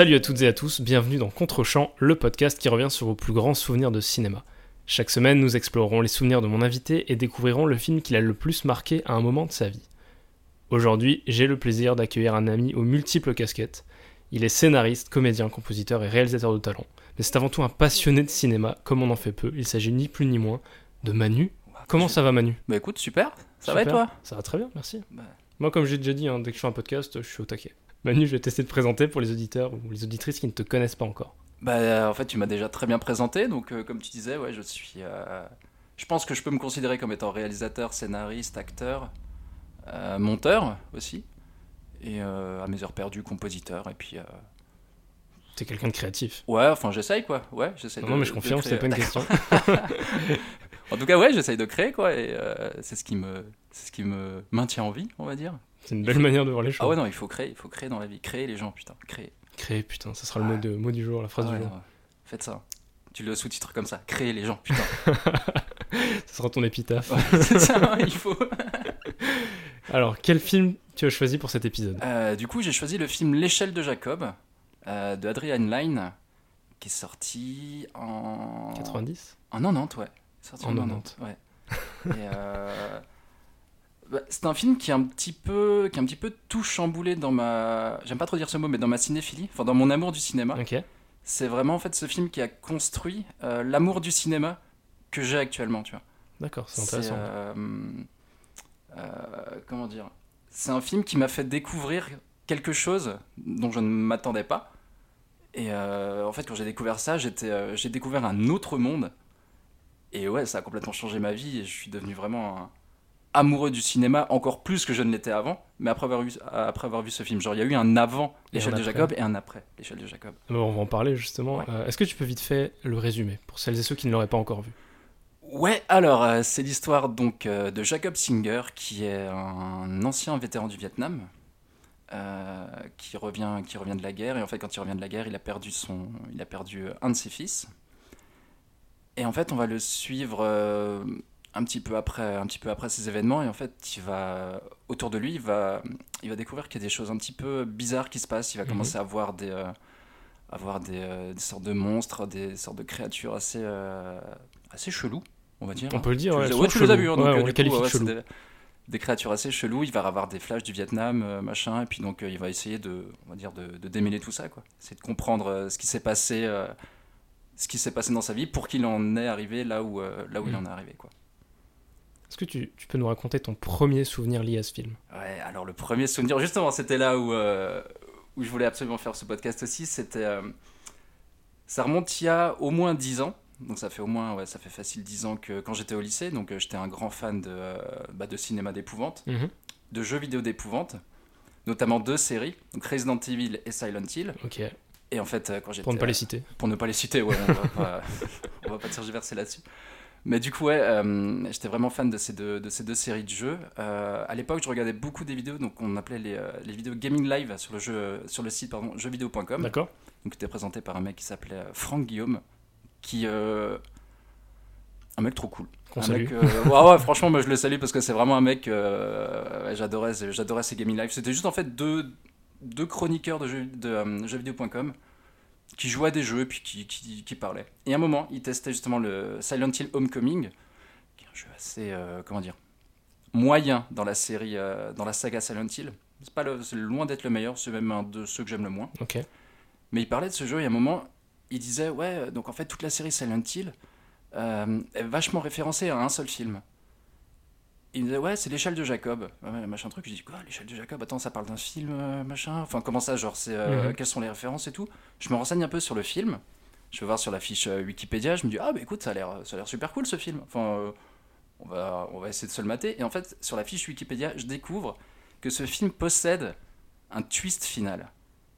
Salut à toutes et à tous, bienvenue dans Contre-champ, le podcast qui revient sur vos plus grands souvenirs de cinéma. Chaque semaine, nous explorerons les souvenirs de mon invité et découvrirons le film qui l'a le plus marqué à un moment de sa vie. Aujourd'hui, j'ai le plaisir d'accueillir un ami aux multiples casquettes. Il est scénariste, comédien, compositeur et réalisateur de talent. Mais c'est avant tout un passionné de cinéma, comme on en fait peu. Il s'agit ni plus ni moins de Manu. Comment ça va Manu? Bah écoute, super. Ça va et toi? Ça va très bien, merci. Bah. Moi, comme j'ai déjà dit, hein, dès que je fais un podcast, je suis au taquet. Manu, je vais tester de présenter pour les auditeurs ou les auditrices qui ne te connaissent pas encore. Bah euh, en fait, tu m'as déjà très bien présenté. Donc euh, comme tu disais, ouais, je suis. euh, Je pense que je peux me considérer comme étant réalisateur, scénariste, acteur, euh, monteur aussi. Et à mes heures perdues, compositeur. Et puis. T'es quelqu'un de créatif. Ouais, enfin j'essaye quoi. Ouais, j'essaye. Non, de- non, mais je confirme, c'était pas une question. En tout cas, ouais, j'essaye de créer quoi. Et c'est ce qui me, c'est ce qui me maintient en vie, on va dire. C'est une belle manière de voir les choses. Ah ouais, non, il faut créer, il faut créer dans la vie, créer les gens, putain, créer. Créer, putain, ça sera le mot, de, mot du jour, la phrase Ah ouais, du jour. non. Faites ça. Tu le sous-titres comme ça, créer les gens, putain. Ça sera ton épitaphe. Ouais, c'est ça, il faut. Alors, quel film tu as choisi pour cet épisode? Euh, du coup, j'ai choisi le film L'échelle de Jacob euh, de Adrian Lyne, qui est sorti en. 90 En 90, ouais. Sorti En en 90, ouais. Et, euh, bah, c'est un film qui est un petit peu, qui est un petit peu tout chamboulé dans ma, j'aime pas trop dire ce mot, mais dans ma cinéphilie, enfin dans mon amour du cinéma. C'est vraiment en fait ce film qui a construit euh, l'amour du cinéma que j'ai actuellement, tu vois. D'accord, c'est intéressant. euh, euh, comment dire? C'est un film qui m'a fait découvrir quelque chose dont je ne m'attendais pas. Et en fait, quand j'ai découvert ça, j'étais, j'ai découvert un autre monde. Et ouais, ça a complètement changé ma vie. Et je suis devenu vraiment un amoureux du cinéma, encore plus que je ne l'étais avant. Mais après avoir vu, après avoir vu ce film, genre il y a eu un avant l'échelle de. Jacob et un après l'échelle de Jacob. Alors, on va en parler justement. Ouais. Euh, Est-ce que tu peux vite fait le résumer pour celles et ceux qui ne l'auraient pas encore vu? Ouais, alors euh, c'est l'histoire donc euh, de Jacob Singer, qui est un ancien vétéran du Vietnam, qui revient, qui revient de la guerre. Et en fait, quand il revient de la guerre, il a perdu son, il a perdu un de ses fils. Et en fait, on va le suivre un petit peu après, un petit peu après ces événements. Et en fait, il va autour de lui, il va, il va découvrir qu'il y a des choses un petit peu bizarres qui se passent. Il va Mhm. commencer à voir des, euh, à voir des, euh, des sortes de monstres, des sortes de créatures assez, euh, assez cheloues, on va dire. On peut le dire, Tu ouais. les ouais, tu les as hein, Ouais, donc, euh, on coup, de des, des créatures assez cheloues. Il va avoir des flashs du Vietnam, machin, et puis donc il va essayer de, on va dire, de, de démêler tout ça, quoi. C'est de comprendre ce qui s'est passé, ce qui s'est passé dans sa vie pour qu'il en est arrivé là où, là où il Mm. en est arrivé, quoi. Est-ce que tu, tu peux nous raconter ton premier souvenir lié à ce film? Ouais, alors le premier souvenir, justement, c'était là où, euh, où je voulais absolument faire ce podcast aussi. C'était. euh, ça remonte il y a au moins 10 ans. Donc ça fait au moins, ouais, ça fait facile 10 ans que quand j'étais au lycée. Donc euh, j'étais un grand fan de, bah, de cinéma d'épouvante, de jeux vidéo d'épouvante, notamment deux séries, donc Resident Evil et Silent Hill. Ok, Et en fait, quand j'étais. pour ne pas les citer. Pour ne pas les citer, ouais, on va pas, on va pas tergiverser là-dessus. Mais du coup, ouais, euh, j'étais vraiment fan de ces deux, de ces deux séries de jeux. Euh, à l'époque, je regardais beaucoup des vidéos, donc on appelait les, euh, les vidéos gaming live sur le, jeu, sur le site pardon, jeuxvideo.com. D'accord Donc, c'était présenté par un mec qui s'appelait euh, Franck Guillaume, qui. euh, un mec trop cool. Un mec, ouais, ouais, franchement, moi je le salue parce que c'est vraiment un mec. ouais, j'adorais, j'adorais ses gaming live. C'était juste en fait deux, deux chroniqueurs de, jeux, de jeuxvideo.com qui jouaient à des jeux et puis qui, qui, qui parlaient. Et à un moment, ils testaient justement le Silent Hill Homecoming, qui est un jeu assez, euh, comment dire, moyen dans la série, euh, dans la saga Silent Hill. C'est pas le- loin d'être le meilleur, c'est même un de ceux que j'aime le moins. Mais il parlait de ce jeu et à un moment, il disait Ouais, donc en fait, toute la série Silent Hill euh, est vachement référencée à un seul film. Il me disait Ouais, c'est l'échelle de Jacob. Ouais, machin truc. Je dis Quoi, l'échelle de Jacob? Attends, ça parle d'un film, euh, machin? Enfin, comment ça Genre, c'est, euh, Mhm. quelles sont les références et tout? Je me renseigne un peu sur le film. Je vais voir sur la fiche euh, Wikipédia. Je me dis Ah, bah écoute, ça a l'air, ça a l'air super cool ce film. Enfin, euh, on, va, on va essayer de se le mater. Et en fait, sur la fiche Wikipédia, je découvre que ce film possède un twist final.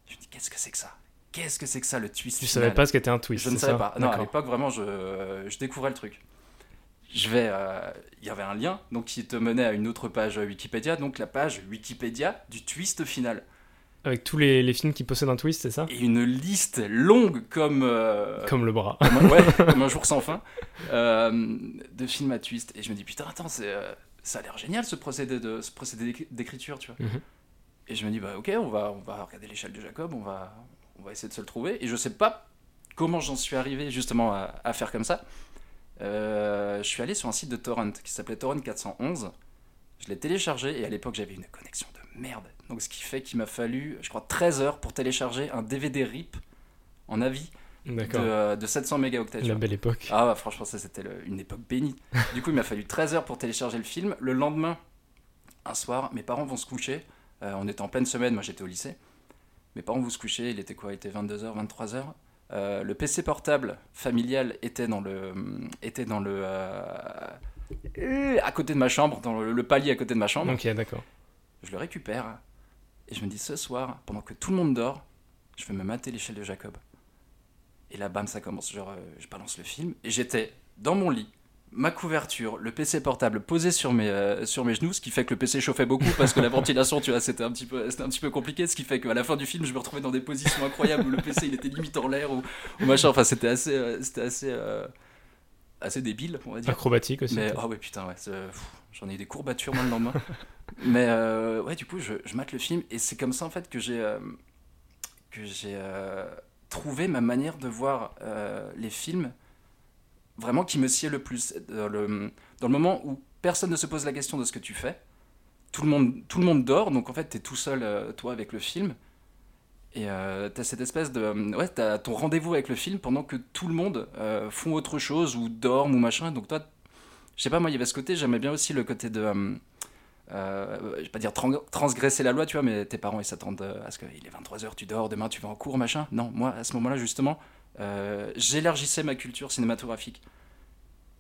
Je me dis Qu'est-ce que c'est que ça? Qu'est-ce que c'est que ça, le twist Tu final? savais pas ce qu'était un twist je ne savais ça? pas. Non, à l'époque, vraiment, je, je découvrais le truc. Je vais. euh, Il y avait un lien donc, qui te menait à une autre page Wikipédia, donc la page Wikipédia du twist final. Avec tous les, les films qui possèdent un twist, c'est ça? Et une liste longue comme. euh, Comme le bras. comme ouais, comme un jour sans fin euh, de films à twist. Et je me dis, putain, attends, euh, ça a l'air génial ce procédé, de, ce procédé d'éc- d'écriture, tu vois. Mhm. Et je me dis, bah ok, on va, on va regarder l'échelle de Jacob, on va, on va essayer de se le trouver. Et je sais pas comment j'en suis arrivé justement à, à faire comme ça. Euh, je suis allé sur un site de torrent qui s'appelait Torrent 411. Je l'ai téléchargé et à l'époque j'avais une connexion de merde. Donc ce qui fait qu'il m'a fallu, je crois, 13 heures pour télécharger un DVD RIP en avis de, euh, de 700 mégaoctets. La belle époque. Ah bah, franchement ça c'était une époque bénie. Du coup il m'a fallu 13 heures pour télécharger le film. Le lendemain, un soir, mes parents vont se coucher. Euh, on était en pleine semaine, moi j'étais au lycée. Mes parents vont se coucher, il était quoi? Il était 22h, 23h. Euh, le PC portable familial était dans le était dans le euh, euh, à côté de ma chambre, dans le, le palier à côté de ma chambre. Ok, d'accord. Je le récupère et je me dis ce soir, pendant que tout le monde dort, je vais me mater l'échelle de Jacob. Et là, bam, ça commence. Genre, euh, je balance le film et j'étais dans mon lit, ma couverture, le PC portable posé sur mes, euh, sur mes genoux, ce qui fait que le PC chauffait beaucoup parce que la ventilation, tu vois, c'était un, petit peu- c'était un petit peu compliqué. Ce qui fait qu'à la fin du film, je me retrouvais dans des positions incroyables où le PC il était limite en l'air ou, ou machin. Enfin, c'était assez, euh, c'était assez, euh, assez débile, on va dire. Acrobatique aussi. Mais ah ouais putain ouais, j'en ai eu des courbatures moi le lendemain. Mais ouais du coup je, je mate le film et c'est comme ça en fait que j'ai que j'ai trouvé ma manière de voir les films vraiment qui me sied le plus dans le, dans le moment où personne ne se pose la question de ce que tu fais. Tout le monde, tout le monde dort, donc en fait, tu es tout seul, euh, toi, avec le film. Et euh, tu as cette espèce de. Ouais, tu as ton rendez-vous avec le film pendant que tout le monde euh, font autre chose ou dorment ou machin. Donc toi, je sais pas, moi, il y avait ce côté, j'aimais bien aussi le côté de. euh, euh, je vais pas dire tran- transgresser la loi, tu vois, mais tes parents ils s'attendent euh, à ce qu'il est 23h, tu dors, demain tu vas en cours, machin. Non, moi à ce moment-là, justement, euh, j'élargissais ma culture cinématographique.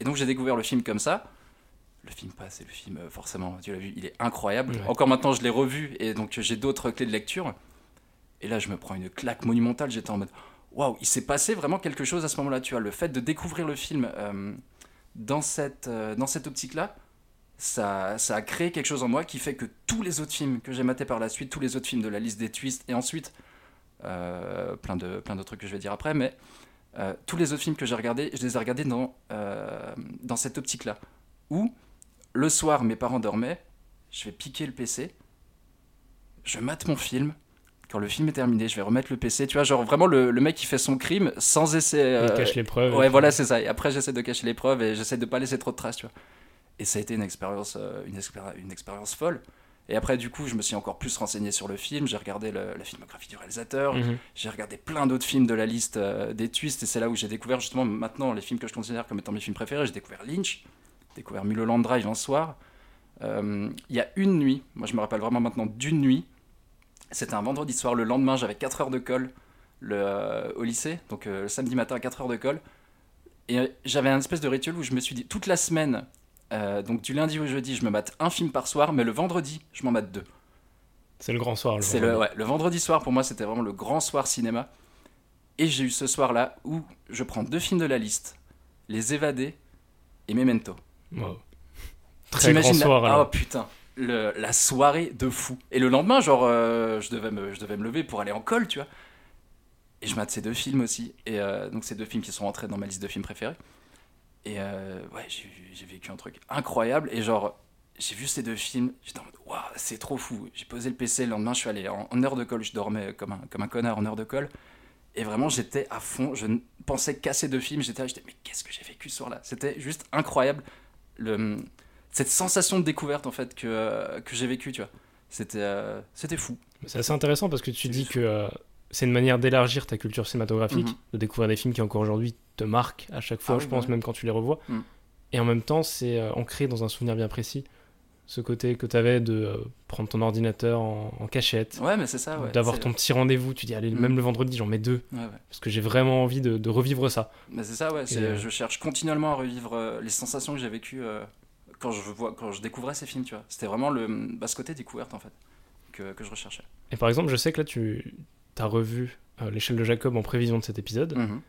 Et donc j'ai découvert le film comme ça. Le film passe et le film, euh, forcément, tu l'as vu, il est incroyable. Ouais. Encore maintenant, je l'ai revu et donc j'ai d'autres clés de lecture. Et là, je me prends une claque monumentale. J'étais en mode waouh, il s'est passé vraiment quelque chose à ce moment-là. Tu vois, le fait de découvrir le film euh, dans cette, euh, dans cette optique-là, ça, ça a créé quelque chose en moi qui fait que tous les autres films que j'ai matés par la suite, tous les autres films de la liste des twists, et ensuite plein de plein d'autres trucs que je vais dire après, mais euh, tous les autres films que j'ai regardés, je les ai regardés dans, euh, dans cette optique-là. Où le soir, mes parents dormaient, je vais piquer le PC, je mate mon film. Quand le film est terminé, je vais remettre le PC. Tu vois, genre vraiment le, le mec qui fait son crime sans essayer. Il cache les preuves. Ouais, voilà, c'est ça. Et après, j'essaie de cacher les preuves et j'essaie de pas laisser trop de traces, tu vois. Et ça a été une expérience, euh, une, expéri- une expérience folle. Et après, du coup, je me suis encore plus renseigné sur le film. J'ai regardé le- la filmographie du réalisateur. Mhm. J'ai regardé plein d'autres films de la liste euh, des twists. Et c'est là où j'ai découvert justement maintenant les films que je considère comme étant mes films préférés. J'ai découvert Lynch, découvert Mulholland Drive un soir. Euh, Il y a une nuit, moi je me rappelle vraiment maintenant d'une nuit. C'était un vendredi soir. Le lendemain, j'avais 4 heures de colle le, euh, au lycée. Donc le samedi matin, 4 heures de colle. Et j'avais un espèce de rituel où je me suis dit, toute la semaine, euh, donc du lundi au jeudi, je me mate un film par soir, mais le vendredi, je m'en mate deux. C'est le grand soir. Le C'est le, vendredi. ouais, le vendredi soir, pour moi, c'était vraiment le grand soir cinéma. Et j'ai eu ce soir-là où je prends deux films de la liste, Les Évadés et Memento. Wow. Très grand la- soir. Alors. putain, le- la soirée de fou. Et le lendemain, genre, euh, je, devais me, je devais me lever pour aller en colle, tu vois. Et je mate ces deux films aussi. Et euh, donc, ces deux films qui sont rentrés dans ma liste de films préférés. Et euh, ouais, j'ai vécu un truc incroyable. Et genre, j'ai vu ces deux films, j'étais en mode, waouh, c'est trop fou. J'ai posé le PC, le lendemain, je suis allé en, en heure de colle, je dormais comme un, comme un connard en heure de colle. Et vraiment, j'étais à fond. Je ne pensais qu'à ces deux films. J'étais là, j'étais, mais qu'est-ce que j'ai vécu ce soir-là? C'était juste incroyable. Le, cette sensation de découverte, en fait, que, que j'ai vécu, tu vois. C'était euh, c'était fou. C'est assez intéressant parce que tu dis fou. que euh, c'est une manière d'élargir ta culture cinématographique, Mhm. de découvrir des films qui encore aujourd'hui te marquent à chaque fois, Ah je oui, pense, ouais. même quand tu les revois. Mhm. Et en même temps, c'est euh, ancré dans un souvenir bien précis. Ce côté que tu avais de euh, prendre ton ordinateur en, en cachette, Ouais, mais c'est ça, ouais. d'avoir ton petit rendez-vous, tu dis, allez, Mhm. même le vendredi, j'en mets deux, Ouais, parce que j'ai vraiment envie de, de revivre ça. Mais c'est ça, ouais. euh, Je cherche continuellement à revivre euh, les sensations que j'ai vécues euh, quand, je vois, quand je découvrais ces films, tu vois. C'était vraiment le, bah, ce côté découverte, en fait, que, que je recherchais. Et par exemple, je sais que là, tu as revu euh, l'échelle de Jacob en prévision de cet épisode. Mhm.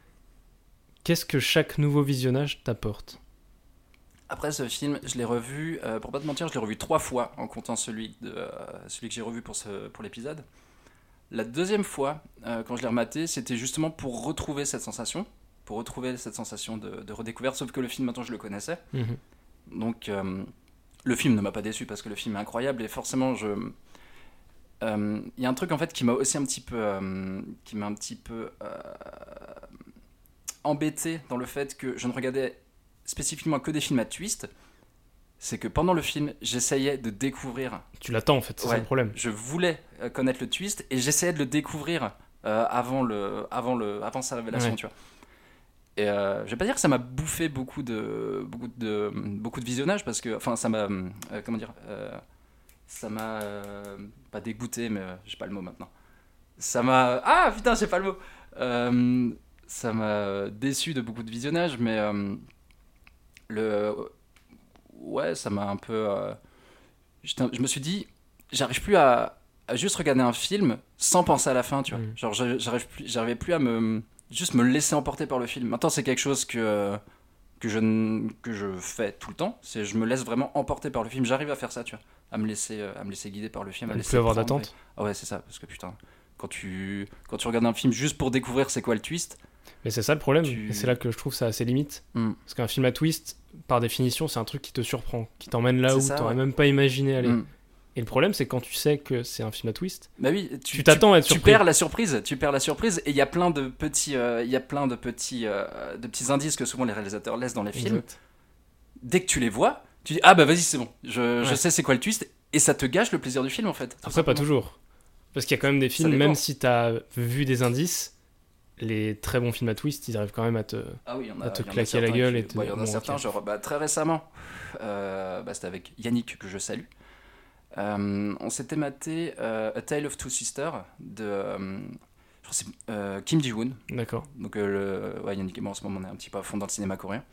Qu'est-ce que chaque nouveau visionnage t'apporte? Après ce film, je l'ai revu, euh, pour pas te mentir, je l'ai revu trois fois en comptant celui, de, euh, celui que j'ai revu pour, ce, pour l'épisode. La deuxième fois, euh, quand je l'ai rematé, c'était justement pour retrouver cette sensation, pour retrouver cette sensation de, de redécouverte, sauf que le film, maintenant, je le connaissais. Mhm. Donc, le film ne m'a pas déçu parce que le film est incroyable et forcément, je, euh, il y a un truc en fait qui m'a aussi un petit peu, euh, qui m'a un petit peu euh, embêté dans le fait que je ne regardais spécifiquement que des films à twist. C'est que pendant le film, j'essayais de découvrir. Tu l'attends en fait, c'est ça Ouais. le problème. Je voulais euh, connaître le twist et j'essayais de le découvrir euh, avant le, avant le, avant sa révélation, Ouais. tu vois. Et euh, je vais pas dire que ça m'a bouffé beaucoup de, beaucoup de, beaucoup de visionnage parce que, enfin, ça m'a, euh, comment dire, euh, ça m'a euh, pas dégoûté, mais euh, j'ai pas le mot maintenant. Ça m'a, ah putain, j'ai pas le mot. Euh, ça m'a déçu de beaucoup de visionnage, mais le, ouais, ça m'a un peu. je me suis dit, j'arrive plus à, à juste regarder un film sans penser à la fin, tu vois. Mm. Genre, j'arrive plus, j'arrivais plus à me juste me laisser emporter par le film. Maintenant, c'est quelque chose que que je que je fais tout le temps. C'est je me laisse vraiment emporter par le film. J'arrive à faire ça, tu vois, à me laisser euh, à me laisser guider par le film, à Ne plus avoir d'attente. Ah ouais, c'est ça, parce que putain, quand tu quand tu regardes un film juste pour découvrir c'est quoi le twist, Mais c'est ça le problème, Tu- et c'est là que je trouve ça assez limite. Mm. Parce qu'un film à twist, par définition, c'est un truc qui te surprend, qui t'emmène là où ça, t'aurais ouais. même pas imaginé aller. mm. Et le problème, c'est quand tu sais que c'est un film à twist, bah oui, tu t'attends à être tu surpris. perds la surprise, tu perds la surprise et il y a plein de petits, euh, il y a plein de petits, euh, de petits indices que souvent les réalisateurs laissent dans les films. Exact. Dès que tu les vois, tu dis ah bah vas-y c'est bon, je, je sais c'est quoi le twist et ça te gâche le plaisir du film en fait. Après, pas toujours. Parce qu'il y a quand même des films, même si t'as vu des indices, les très bons films à twist, ils arrivent quand même à te. Ah oui, a, à te il y en a claquer la certains gueule qui- et te- ouais, il y en a bon, certains, genre bah, très récemment, euh, bah, c'était avec Yannick que je salue. Euh, on s'était maté euh, A Tale of Two Sisters de euh, je crois euh, Kim Ji-woon. D'accord. Donc euh, le, ouais, Yannick et moi en ce moment on est un petit peu à fond dans le cinéma coréen.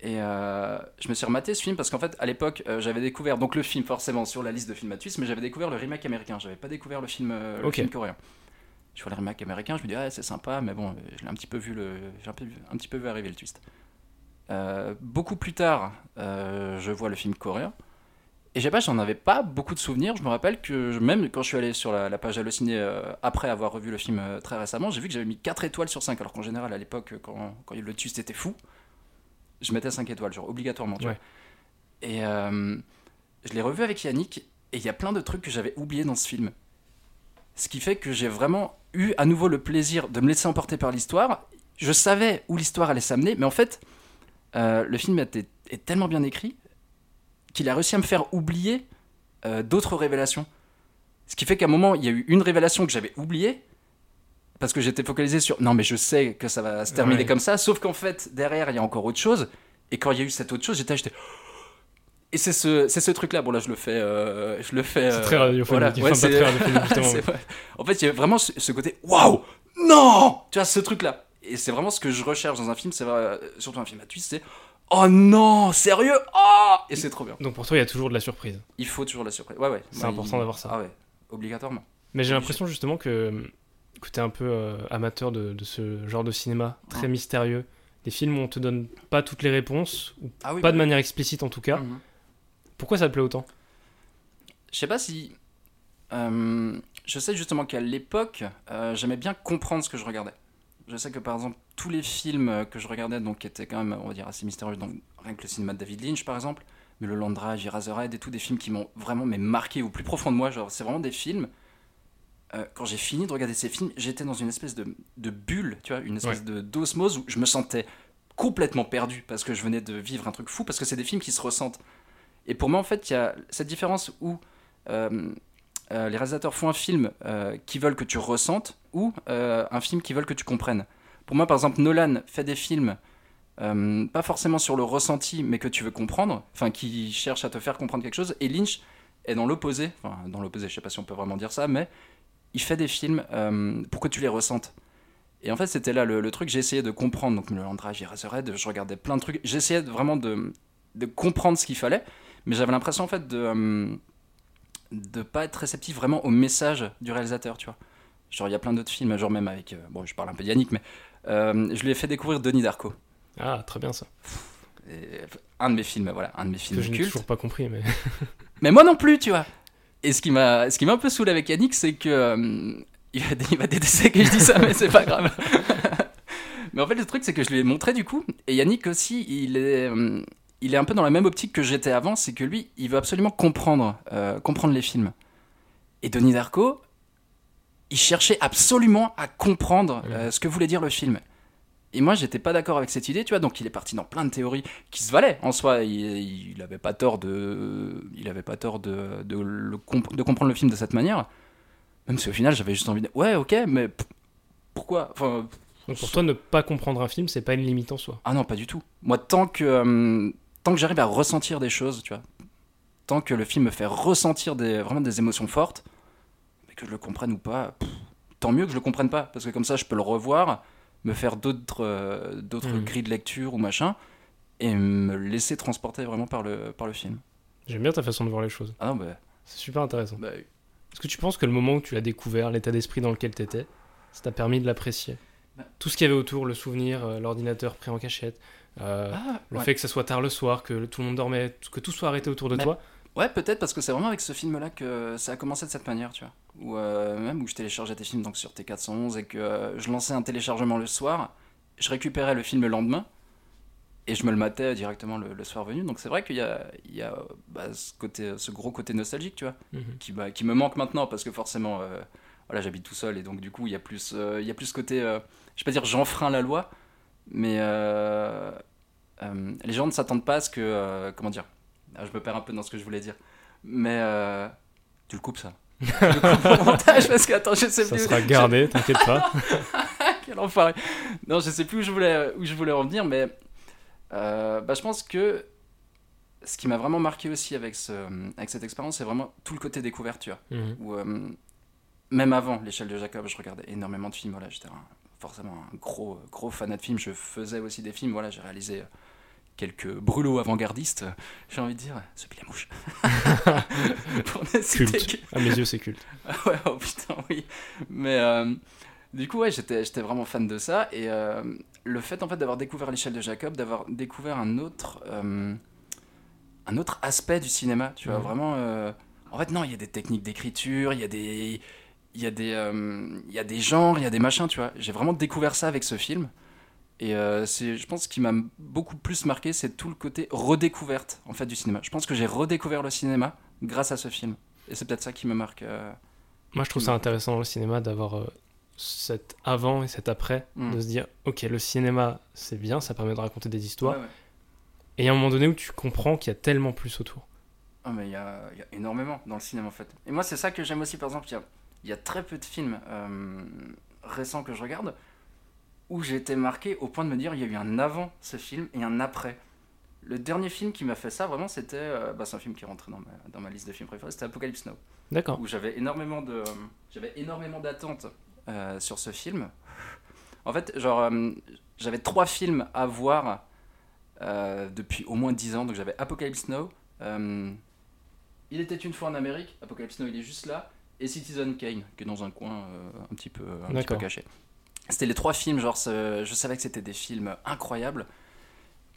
Et euh, je me suis rematé ce film parce qu'en fait à l'époque euh, j'avais découvert donc le film forcément sur la liste de films à twist, mais j'avais découvert le remake américain. J'avais pas découvert le film, euh, le film coréen. Je vois le remake américain, je me dis ah c'est sympa, mais bon, je l'ai un petit peu vu le, j'ai un, petit peu vu arriver le twist. Euh, beaucoup plus tard, je vois le film coréen. Et j'ai pas, j'en avais pas beaucoup de souvenirs. Je me rappelle que je- même quand je suis allé sur la, la page Allociné euh, après avoir revu le film euh, très récemment, j'ai vu que j'avais mis 4 étoiles sur 5. Alors qu'en général, à l'époque, quand, quand le twist était fou, je mettais 5 étoiles, genre obligatoirement. Tu Ouais. vois. Et euh, je l'ai revu avec Yannick, et il y a plein de trucs que j'avais oubliés dans ce film. Ce qui fait que j'ai vraiment eu à nouveau le plaisir de me laisser emporter par l'histoire. Je savais où l'histoire allait s'amener, mais en fait, euh, le film était- est tellement bien écrit qu'il a réussi à me faire oublier euh, d'autres révélations. Ce qui fait qu'à un moment, il y a eu une révélation que j'avais oubliée, parce que j'étais focalisé sur non, mais je sais que ça va se terminer Ouais. comme ça, sauf qu'en fait, derrière, il y a encore autre chose. Et quand il y a eu cette autre chose, j'étais j'étais- Et c'est ce, c'est ce truc-là. Bon, là, je le fais. euh, je le fais C'est euh, très radiophonique. voilà. Enfin, Ouais, c'est- très radiophonique, vrai. En fait, il y a vraiment ce, ce côté waouh, non Tu vois, ce truc-là. Et c'est vraiment ce que je recherche dans un film, c'est euh, surtout un film à twist, c'est oh non, sérieux Oh Et c'est trop bien. Donc pour toi, il y a toujours de la surprise. Il faut toujours la surprise. Ouais, ouais. C'est Ouais, important il- d'avoir ça. Ah ouais, obligatoirement. Mais j'ai l'impression justement que, es un peu euh, amateur de, de ce genre de cinéma très mystérieux. Des films où on te donne pas toutes les réponses, ou Ah oui, pas bah de manière explicite en tout cas. Mhm. Pourquoi ça te plaît autant? Je sais pas si. euh, je sais justement qu'à l'époque, euh, j'aimais bien comprendre ce que je regardais. Je sais que par exemple, tous les films que je regardais, donc qui étaient quand même, on va dire, assez mystérieux, donc rien que le cinéma de David Lynch par exemple, mais le Landrage, Eraserhead et tout, des films qui m'ont vraiment mais marqué au plus profond de moi. Genre, c'est vraiment des films. Euh, quand j'ai fini de regarder ces films, j'étais dans une espèce de, de bulle, tu vois, une espèce de d'osmose où je me sentais complètement perdu parce que je venais de vivre un truc fou, parce que c'est des films qui se ressentent. Et pour moi, en fait, il y a cette différence où euh, euh, les réalisateurs font un film qui veulent que tu ressentes ou un film qui veulent que tu comprennes. Pour moi, par exemple, Nolan fait des films euh, pas forcément sur le ressenti, mais que tu veux comprendre, enfin qui cherche à te faire comprendre quelque chose. Et Lynch est dans l'opposé, enfin dans l'opposé, je sais pas si on peut vraiment dire ça, mais il fait des films euh, pour que tu les ressentes. Et en fait, c'était là le, le truc, j'ai essayé de comprendre. Donc, le Landrage, Eraserhead, je regardais plein de trucs. J'essayais vraiment de, de comprendre ce qu'il fallait, mais j'avais l'impression en fait de euh, de pas être réceptif vraiment au message du réalisateur, tu vois. Genre, il y a plein d'autres films, genre même avec. euh, bon, je parle un peu de Yannick, mais euh, je lui ai fait découvrir Denis Darko. Ah, très bien ça. Et, un de mes films, voilà, un de mes Que films je n'ai toujours pas compris, mais. Mais moi non plus, tu vois. Et ce qui m'a, ce qui m'a un peu saoulé avec Yannick, c'est que euh, il, va, il va détester que je dis ça, mais c'est pas grave. mais en fait, le truc, c'est que je lui ai montré du coup, et Yannick aussi, il est, euh, il est un peu dans la même optique que j'étais avant, c'est que lui, il veut absolument comprendre, euh, comprendre les films. Et Denis Darko, il cherchait absolument à comprendre ce que voulait dire le film. Et moi, j'étais pas d'accord avec cette idée, tu vois. Donc, il est parti dans plein de théories qui se valaient en soi. Il, il avait pas tort de, il avait pas tort de, de, le comp- de comprendre le film de cette manière. Même si au final, j'avais juste envie de, ouais, ok, mais pourquoi? Enfin, Donc pour toi, ne pas comprendre un film, c'est pas une limite en soi. ah non, pas du tout. Moi, tant que, euh, tant que j'arrive à ressentir des choses, tu vois, tant que le film me fait ressentir des, vraiment des émotions fortes, mais que je le comprenne ou pas, pff, tant mieux que je le comprenne pas, parce que comme ça, je peux le revoir, me faire d'autres euh, d'autres Mhm. grilles de lecture ou machin, et me laisser transporter vraiment par le, par le film. J'aime bien ta façon de voir les choses. Ah non, bah, C'est super intéressant. bah, Est-ce que tu penses que le moment où tu l'as découvert, l'état d'esprit dans lequel t'étais, ça t'a permis de l'apprécier? Bah. Tout ce qu'il y avait autour, le souvenir, euh, l'ordinateur pris en cachette, euh, ah, le ouais. fait que ça soit tard le soir, que tout le monde dormait, que tout soit arrêté autour de toi. Ouais, peut-être parce que c'est vraiment avec ce film-là que ça a commencé de cette manière, tu vois. Ou euh, même où je téléchargeais tes films donc sur T411 et que euh, je lançais un téléchargement le soir, je récupérais le film le lendemain et je me le matais directement le, le soir venu. Donc c'est vrai qu'il y a, il y a bah, ce, côté, ce gros côté nostalgique, tu vois, Mhm. qui, bah, qui me manque maintenant parce que forcément, euh, voilà, j'habite tout seul et donc du coup, il y a plus, il y a plus ce côté, je vais pas dire j'enfreins la loi, mais les gens ne s'attendent pas à ce que, comment dire, ah, je me perds un peu dans ce que je voulais dire, mais euh, tu le coupes ça. tu le au montage parce que attends, je sais Ça plus. sera gardé, t'inquiète pas. Quel enfoiré. Non, je sais plus où je voulais, où je voulais en venir, mais euh, bah, je pense que ce qui m'a vraiment marqué aussi avec, ce, avec cette expérience, c'est vraiment tout le côté découverte, tu vois. Mhm. Où, euh, même avant l'échelle de Jacob, je regardais énormément de films. Voilà, j'étais forcément un gros, gros fanat de films. Je faisais aussi des films. Voilà, j'ai réalisé quelques brûlots avant-gardistes. J'ai envie de dire, ce la mouche. Culte. que- À mes yeux, c'est culte. ouais, oh putain, oui. Mais euh, du coup, ouais, j'étais, j'étais vraiment fan de ça. Et euh, le fait, en fait, d'avoir découvert l'échelle de Jacob, d'avoir découvert un autre, euh, un autre aspect du cinéma, tu vois, vraiment. en fait, non, il y a des techniques d'écriture, il y a des. Il y, a des, il y a des genres, il y a des machins, tu vois. J'ai vraiment découvert ça avec ce film. Et euh, je pense, ce qui m'a beaucoup plus marqué, c'est tout le côté redécouverte, en fait, du cinéma. Je pense que j'ai redécouvert le cinéma grâce à ce film. Et c'est peut-être ça qui me marque. euh, Moi, je trouve ça intéressant dans le cinéma d'avoir euh, cet avant et cet après, Mm. de se dire, ok, le cinéma, c'est bien, ça permet de raconter des histoires. Ouais, ouais. Et il y a un moment donné où tu comprends qu'il y a tellement plus autour. Ah, mais il y a, il y a énormément dans le cinéma en fait. Et moi, c'est ça que j'aime aussi, par exemple. Il y y a très peu de films euh, récents que je regarde où été marqué au point de me dire il y a eu un avant ce film et un après. Le dernier film qui m'a fait ça, vraiment, c'était. euh, bah, c'est un film qui rentrait dans ma, dans ma liste de films préférés, c'était Apocalypse Now. D'accord. Où j'avais énormément de. J'avais énormément d'attentes euh, sur ce film. En fait, genre, euh, j'avais trois films à voir euh, depuis au moins 10 ans. Donc j'avais Apocalypse Now. euh, il était une fois en Amérique. Apocalypse Now, il est juste là. Et Citizen Kane, qui est dans un coin euh, un petit peu, un petit peu caché. C'était les trois films, genre, je savais que c'était des films incroyables.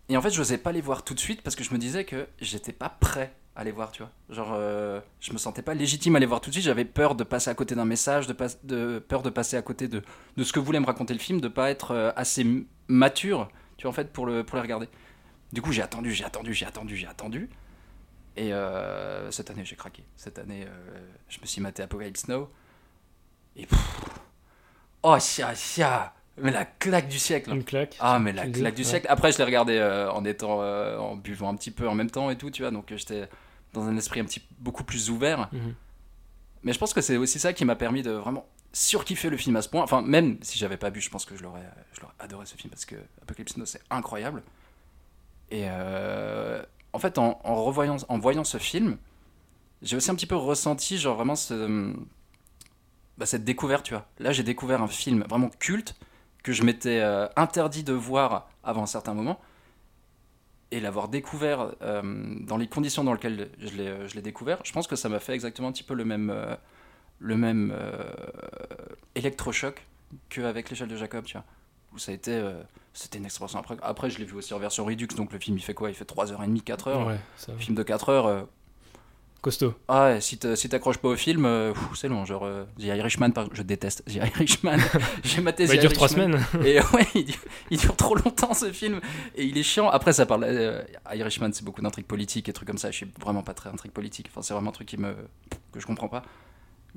Et en fait, je n'osais pas les voir tout de suite parce que je me disais que j'étais pas prêt à les voir, tu vois. Genre, euh, je me sentais pas légitime à les voir tout de suite. J'avais peur de passer à côté d'un message, de, peur de passer à côté de, de ce que voulait me raconter le film, de pas être euh, assez mature, tu vois, en fait, pour, le, pour les regarder. Du coup, j'ai attendu, j'ai attendu, j'ai attendu, j'ai attendu. Et euh, cette année, j'ai craqué. Cette année, je me suis maté Apocalypse Now. Et pff, oh, chia, chia, mais la claque du siècle. Une claque. Ah, mais la claque du ouais. siècle. Après, je l'ai regardé euh, en étant, euh, en buvant un petit peu en même temps et tout, tu vois. Donc, euh, j'étais dans un esprit un petit beaucoup plus ouvert. Mhm. Mais je pense que c'est aussi ça qui m'a permis de vraiment surkiffer le film à ce point. Enfin, même si j'avais pas bu, je pense que je l'aurais, je l'aurais adoré ce film parce que Apocalypse Now c'est incroyable. Et en fait, en, en revoyant, en voyant ce film, j'ai aussi un petit peu ressenti genre vraiment ce, bah, cette découverte, tu vois. Là, j'ai découvert un film vraiment culte que je m'étais euh, interdit de voir avant un certain moment. Et l'avoir découvert euh, dans les conditions dans lesquelles je l'ai, je l'ai découvert, je pense que ça m'a fait exactement un petit peu le même, euh, le même électrochoc qu'avec l'échelle de Jacob, tu vois. Où ça a été. c'était une expérience. Après, après, je l'ai vu aussi en version Redux, donc le film il fait quoi? Il fait 3h30, 4h. Ouais. Film de 4 heures. euh, Costaud. ah ouais, si t'a- si t'accroches pas au film, euh, c'est long. Genre, euh, The Irishman, par- je déteste The Irishman. J'ai maté Bah, il dure 3 Irishman. semaines. Et ouais, il dure, il dure trop longtemps ce film. Et il est chiant. Après, ça parle. euh, Irishman, c'est beaucoup d'intrigues politiques et trucs comme ça. Je suis vraiment pas très intrigue politique. Enfin, c'est vraiment un truc qui me, que je comprends pas.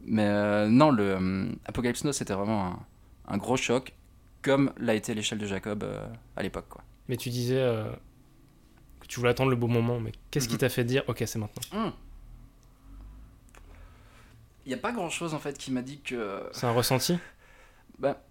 Mais euh, non, le Apocalypse Now, c'était vraiment un, un gros choc, comme l'a été l'échelle de Jacob à l'époque. quoi. Mais tu disais que tu voulais attendre le bon moment, mais qu'est-ce qui Mhm. t'a fait dire ok, c'est maintenant? Il n'y a pas grand chose en fait qui m'a dit que. C'est un ressenti? Bah,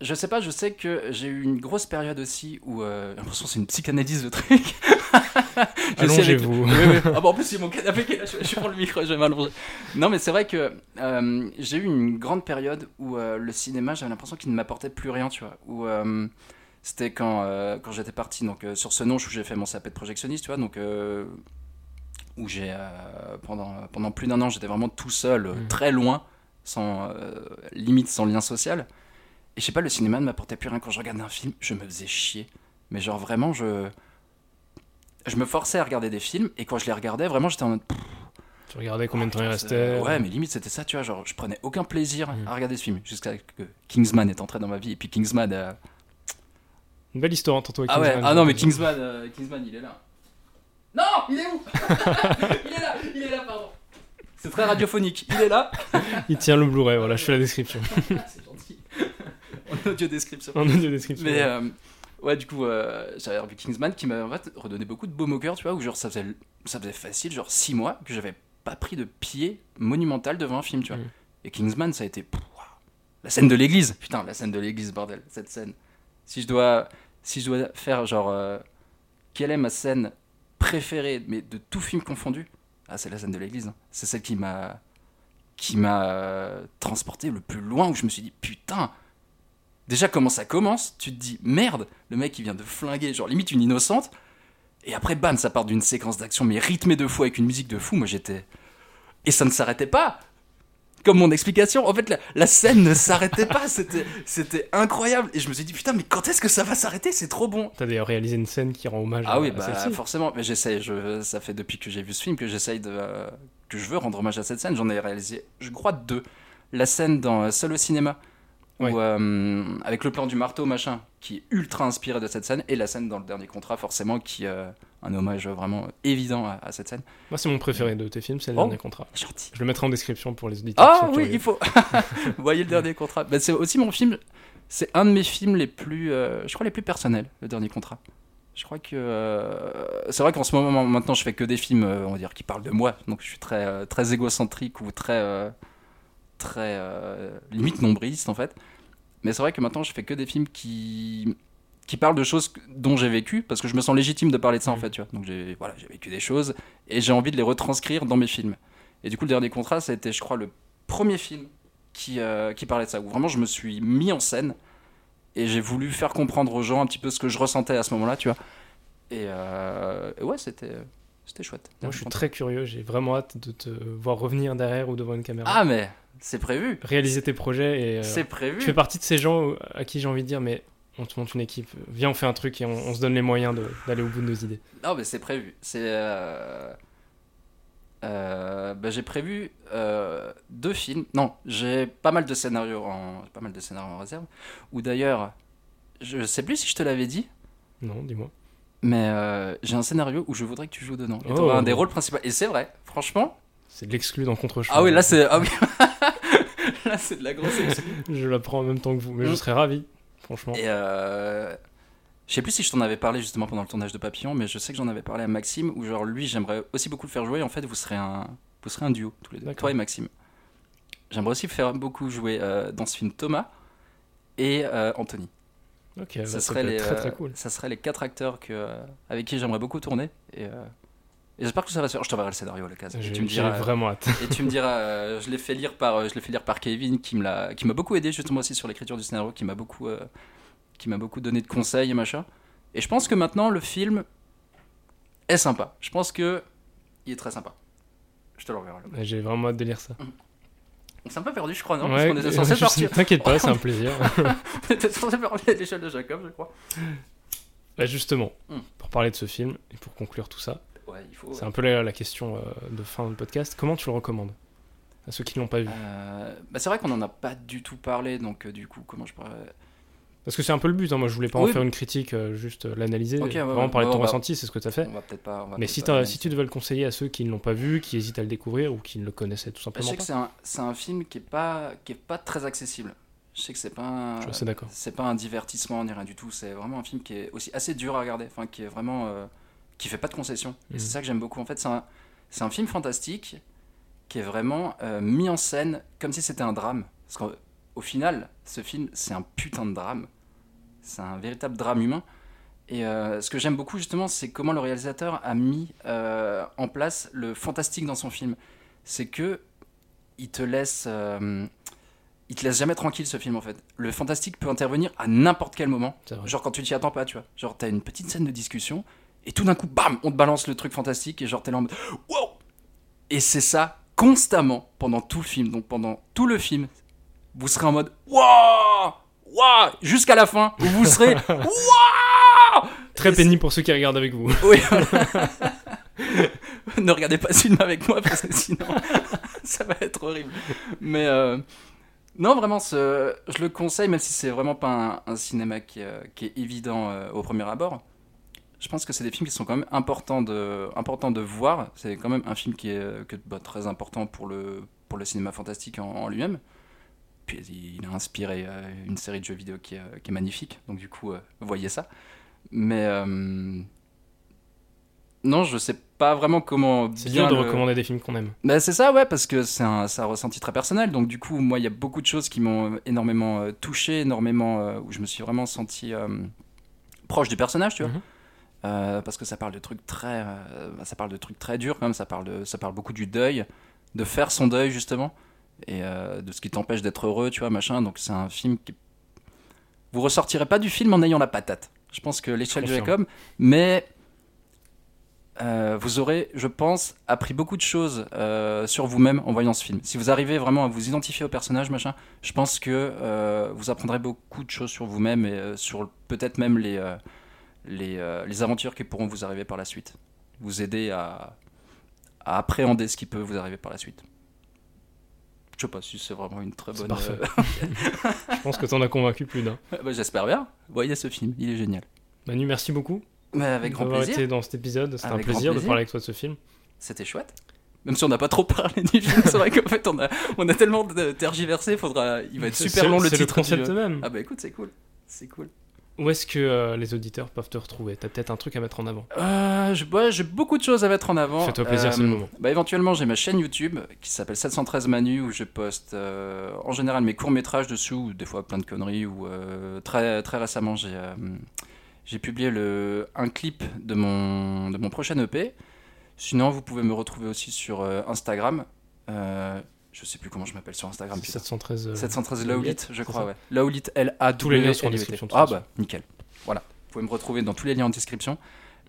je sais pas, je sais que j'ai eu une grosse période aussi où. Euh, j'ai l'impression que c'est une psychanalyse le truc. Suis avec- Allongez-vous. Oui, oui. Ah bah en plus, c'est mon canapé qui est là, je, je pour le micro, je vais m'allonger. Non, mais c'est vrai que euh, j'ai eu une grande période où euh, le cinéma, j'avais l'impression qu'il ne m'apportait plus rien, tu vois. Où euh, c'était quand, euh, quand j'étais parti donc, euh, sur ce nom où j'ai fait mon CAP de projectionniste, tu vois, donc euh, où j'ai euh, pendant, pendant plus d'un an, j'étais vraiment tout seul, euh, Mhm. très loin, sans euh, limite, sans lien social. Et je sais pas, le cinéma ne m'apportait plus rien. Quand je regardais un film, je me faisais chier. Mais genre vraiment, je. Je me forçais à regarder des films, et quand je les regardais, vraiment, j'étais en mode. Tu regardais combien de temps il Putain, restait Ouais, mais limite, c'était ça, tu vois. Genre, je prenais aucun plaisir Mm. à regarder ce film, jusqu'à que Kingsman est entré dans ma vie. Et puis Kingsman. euh, Une belle histoire entre toi et Ah ouais, Kingsman. ah non, mais Kingsman, euh, Kingsman, il est là. Non, il est où Il est là, il est là, pardon. C'est très radiophonique. Il est là. Il tient le Blu-ray, voilà, je fais la description. C'est gentil. En audio description. En audio description. Mais euh, ouais, du coup, euh, j'avais revu Kingsman qui m'a en fait redonné beaucoup de baume au cœur, tu vois, où genre ça faisait, ça faisait facile, genre 6 mois que j'avais pas pris de pied monumental devant un film, tu vois. Mm. Et Kingsman, ça a été. pff, la scène de l'église, putain, la scène de l'église, bordel, cette scène. Si je dois, si je dois faire genre. euh, quelle est ma scène préférée, mais de tout film confondu Ah, c'est la scène de l'église. hein. C'est celle qui m'a. qui m'a euh, transporté le plus loin, où je me suis dit, putain, Déjà, comment ça commence? Tu te dis, merde, le mec il vient de flinguer, genre limite une innocente. Et après, bam, ça part d'une séquence d'action, mais rythmée de fou avec une musique de fou. Moi j'étais. Et ça ne s'arrêtait pas Comme mon explication, en fait, la, la scène ne s'arrêtait pas, c'était, c'était incroyable. Et je me suis dit, putain, mais quand est-ce que ça va s'arrêter? C'est trop bon T'as d'ailleurs réalisé une scène qui rend hommage Ah à, oui, bah forcément, mais j'essaie, je, ça fait depuis que j'ai vu ce film que j'essaye de. euh, que je veux rendre hommage à cette scène. J'en ai réalisé, je crois, deux. La scène dans euh, Seul au cinéma, où, Ouais. euh, avec le plan du marteau, machin, qui est ultra inspiré de cette scène, et la scène dans le dernier contrat, forcément, qui euh, un hommage vraiment évident à, à cette scène. Moi, c'est mon préféré de tes films, c'est le Oh. dernier contrat. Gentil. Je le mettrai en description pour les auditeurs. Ah oui, il faut. Vous voyez le dernier contrat. Bah, c'est aussi mon film. C'est un de mes films les plus, euh, je crois, les plus personnels, le dernier contrat. Je crois que euh, c'est vrai qu'en ce moment maintenant je fais que des films, euh, on va dire, qui parlent de moi. Donc je suis très très égocentrique ou très très limite nombriliste en fait. Mais c'est vrai que maintenant je fais que des films qui qui parlent de choses dont j'ai vécu parce que je me sens légitime de parler de ça en Mhm. fait. Tu vois. Donc j'ai voilà vécu des choses et j'ai envie de les retranscrire dans mes films. Et du coup le dernier contrat ça a été je crois le premier film qui euh, qui parlait de ça où vraiment je me suis mis en scène et j'ai voulu faire comprendre aux gens un petit peu ce que je ressentais à ce moment-là, tu vois. Et, euh, et ouais, c'était c'était chouette. Moi, je suis très curieux, j'ai vraiment hâte de te voir revenir derrière ou devant une caméra. Ah mais c'est prévu, Réaliser tes projets et. euh, c'est prévu. Tu fais partie de ces gens à qui j'ai envie de dire, mais on te monte une équipe, viens, on fait un truc et on, on se donne les moyens d'aller au bout de nos idées. Non mais c'est prévu. C'est euh, euh, bah, j'ai prévu euh, deux films. Non, j'ai pas mal de scénarios en pas mal de scénarios en réserve. Ou d'ailleurs, je sais plus si je te l'avais dit. Non, dis-moi. Mais euh, j'ai un scénario où je voudrais que tu joues dedans. Et Oh. un des rôles principaux. Et c'est vrai, franchement. C'est de l'exclu dans contre Ah oui, là c'est. Ah oui. là c'est de la grosse exclu. Je l'apprends en même temps que vous, mais je Mm. serais ravi, franchement. Et euh, je sais plus si je t'en avais parlé justement pendant le tournage de Papillon, mais je sais que j'en avais parlé à Maxime, où genre lui j'aimerais aussi beaucoup le faire jouer. En fait, vous serez un, vous serez un duo tous les deux, toi et Maxime. J'aimerais aussi faire beaucoup jouer euh, dans ce film Thomas et euh, Anthony. Ok, ça serait les, très très euh, cool. ça serait les quatre acteurs que, avec qui j'aimerais beaucoup tourner. Et, et j'espère que ça va se faire. Je t'enverrai le scénario à l'occasion. Et J'ai tu me diras. vraiment hâte. Et tu me diras, euh, je l'ai fait lire par, euh, je l'ai fait lire par Kevin, qui me l'a, qui m'a beaucoup aidé justement aussi sur l'écriture du scénario, qui m'a beaucoup, euh, qui m'a beaucoup donné de conseils et machin. Et je pense que maintenant le film est sympa. Je pense que il est très sympa. Je te l'enverrai. là. J'ai vraiment hâte de lire ça. On s'est un peu perdu, je crois, non? Ouais, Parce qu'on était censé partir. T'inquiète pas, c'est un plaisir. On était censé parler à l'échelle de Jacob, je crois. Bah, justement, Mm. pour parler de ce film et pour conclure tout ça, il faut. c'est un peu la, la question euh, de fin de podcast. Comment tu le recommandes à ceux qui l'ont pas vu Euh, bah, c'est vrai qu'on en a pas du tout parlé, donc euh, du coup, comment je pourrais. Parce que c'est un peu le but, hein. moi je voulais pas en faire une critique, juste l'analyser, Ok, ouais, vraiment ouais. parler de ton on va- ressenti, c'est ce que tu as fait. On va peut-être pas. on va Mais si, pas tu devais le conseiller à ceux qui ne l'ont pas vu, qui hésitent à le découvrir ou qui ne le connaissaient tout Je simplement sais que c'est un, film qui est pas, qui est pas très accessible. Je sais que c'est pas un, je suis assez d'accord. c'est pas un divertissement ni rien du tout. C'est vraiment un film qui est aussi assez dur à regarder. Enfin, qui est vraiment, euh, qui fait pas de concessions. Et c'est ça que j'aime beaucoup. En fait, c'est un, un film fantastique qui est vraiment euh, mis en scène comme si c'était un drame. Parce qu'au au final, ce film, c'est un putain de drame. C'est un véritable drame humain. Et euh, ce que j'aime beaucoup justement, c'est comment le réalisateur a mis euh, en place le fantastique dans son film. C'est que il te laisse, euh, il te laisse jamais tranquille ce film en fait. Le fantastique peut intervenir à n'importe quel moment. Genre quand tu t'y attends pas, tu vois. Genre t'as une petite scène de discussion et tout d'un coup, bam, on te balance le truc fantastique et genre t'es là en mode wow. Et c'est ça constamment pendant tout le film. Donc pendant tout le film, vous serez en mode wow, wow, jusqu'à la fin où vous serez wow. Très pénible pour ceux qui regardent avec vous. Oui. ne regardez pas ce film avec moi parce que sinon ça va être horrible. Mais euh, non, vraiment, ce, je le conseille, même si c'est vraiment pas un, un cinéma qui, euh, qui est évident euh, au premier abord. Je pense que c'est des films qui sont quand même importants de, importants de voir. C'est quand même un film qui est euh, bah, très important pour le, pour le cinéma fantastique en, en lui-même. Puis il a inspiré euh, une série de jeux vidéo qui est, euh, qui est magnifique. Donc du coup, euh, voyez ça. Mais euh, non, je sais pas vraiment comment C'est bien de le- recommander des films qu'on aime. bah, c'est ça, ouais, parce que c'est un, un ressenti très personnel. Donc, du coup, moi, il y a beaucoup de choses qui m'ont énormément touché, énormément. où je me suis vraiment senti proche du personnage, tu vois. Mhm. Euh, parce que ça parle de trucs très. euh, bah, ça parle de trucs très durs, quand même. Ça parle, de, ça parle beaucoup du deuil, de faire son deuil, justement. Et euh, de ce qui t'empêche d'être heureux, tu vois, machin. Donc, c'est un film qui. Vous ressortirez pas du film en ayant la patate. Je pense que l'échelle de. Jacob, mais. Vous aurez, je pense, appris beaucoup de choses sur vous-même en voyant ce film. Si vous arrivez vraiment à vous identifier au personnage, machin, je pense que vous apprendrez beaucoup de choses sur vous-même et sur peut-être même les, les, euh, les aventures qui pourront vous arriver par la suite. Vous aider à, à appréhender ce qui peut vous arriver par la suite. Je sais pas si c'est vraiment une très C'est bonne. parfait. euh, Je pense que t'en as convaincu plus d'un. bah, J'espère bien. Voyez ce film, il est génial. Manu, merci beaucoup Mais avec grand plaisir. été dans cet épisode. C'était un plaisir de parler avec toi de ce film. C'était chouette. Même si on n'a pas trop parlé du film, c'est vrai qu'en fait on a, on a tellement tergiversé, faudra, il va être C'est- super long le C'est titre. le du- concept même. Ah bah écoute, c'est cool. C'est cool. Où est-ce que euh, les auditeurs peuvent te retrouver? T'as peut-être un truc à mettre en avant. Euh, je- ouais, j'ai beaucoup de choses à mettre en avant. Fais-toi plaisir, c'est le moment. Bah éventuellement, j'ai ma chaîne YouTube qui s'appelle 713 Manu où je poste euh, en général mes courts métrages dessus, ou des fois plein de conneries. Ou euh, très très récemment, j'ai euh, j'ai publié le un clip de mon de mon prochain EP. Sinon, vous pouvez me retrouver aussi sur euh, Instagram. Je sais plus comment je m'appelle sur Instagram. putain. 713. euh, 713 Laolit, je crois, ouais. Laolit, l a Tous les liens sont en description, Ah bah, nickel. Voilà. Vous pouvez me retrouver dans tous les liens en description.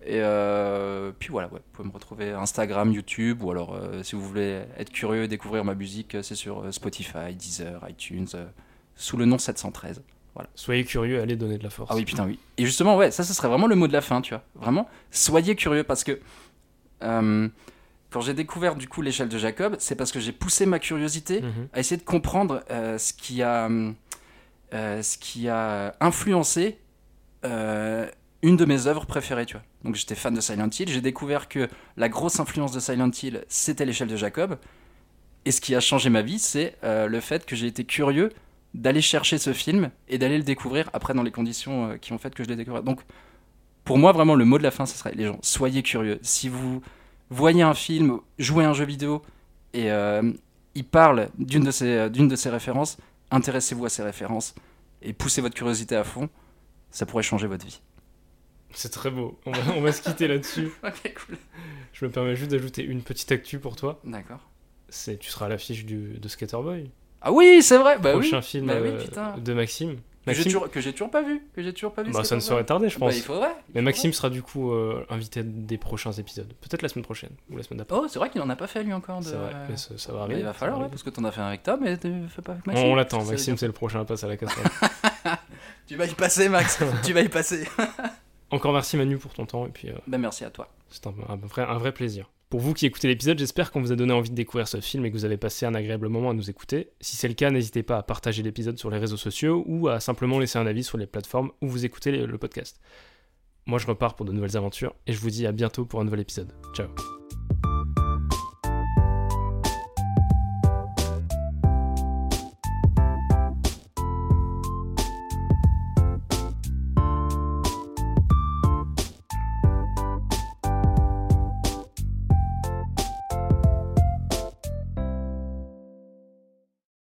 Et euh, puis voilà, ouais. Vous pouvez me retrouver Instagram, YouTube, ou alors euh, si vous voulez être curieux et découvrir ma musique, c'est sur euh, Spotify, Deezer, iTunes, sous le nom 713. Soyez curieux, allez donner de la force. Ah oui, putain, oui. Et justement, ouais, ça, ce serait vraiment le mot de la fin, tu vois. Vraiment, soyez curieux parce que quand j'ai découvert du coup l'échelle de Jacob, c'est parce que j'ai poussé ma curiosité Mhm. à essayer de comprendre euh, ce qui a euh, ce qui a influencé euh, une de mes œuvres préférées, tu vois. Donc j'étais fan de Silent Hill, j'ai découvert que la grosse influence de Silent Hill, c'était l'échelle de Jacob. Et ce qui a changé ma vie, c'est euh, le fait que j'ai été curieux d'aller chercher ce film et d'aller le découvrir après dans les conditions euh, qui ont fait que je l'ai découvert. Donc pour moi, vraiment, le mot de la fin, ce serait les gens, soyez curieux. Si vous voyez un film, jouez un jeu vidéo et euh, il parle d'une de, ces, d'une de ces références, intéressez-vous à ces références et poussez votre curiosité à fond. Ça pourrait changer votre vie. C'est très beau. On va, on va se quitter là-dessus. Ok, cool. Je me permets juste d'ajouter une petite actu pour toi. D'accord. C'est tu seras à l'affiche du de Skater Boy, Ah oui, c'est vrai. Bah oui. prochain film Bah oui, euh, putain. de Maxime. Que j'ai toujours, que j'ai toujours pas vu. Que j'ai toujours pas vu. bah, ça ne saurait tarder, je Bah, pense. il faudrait. il Mais Maxime sera du coup euh, invité des prochains épisodes. Peut-être la semaine prochaine ou la semaine d'après. Oh, c'est vrai qu'il en a pas fait lui encore. De... C'est vrai, mais ça, ça va Bah, arriver. il va falloir, ouais, parce que t'en as fait un avec Tom, mais tu fais pas avec Maxime. on l'attend, Maxime c'est le prochain à passer à la casserole. Tu vas y passer, Max. tu vas y passer. Encore merci Manu pour ton temps et puis euh, Ben merci à toi. c'est un, un vrai, un vrai plaisir. Pour vous qui écoutez l'épisode, j'espère qu'on vous a donné envie de découvrir ce film et que vous avez passé un agréable moment à nous écouter. Si c'est le cas, n'hésitez pas à partager l'épisode sur les réseaux sociaux ou à simplement laisser un avis sur les plateformes où vous écoutez le podcast. Moi je repars pour de nouvelles aventures et je vous dis à bientôt pour un nouvel épisode. Ciao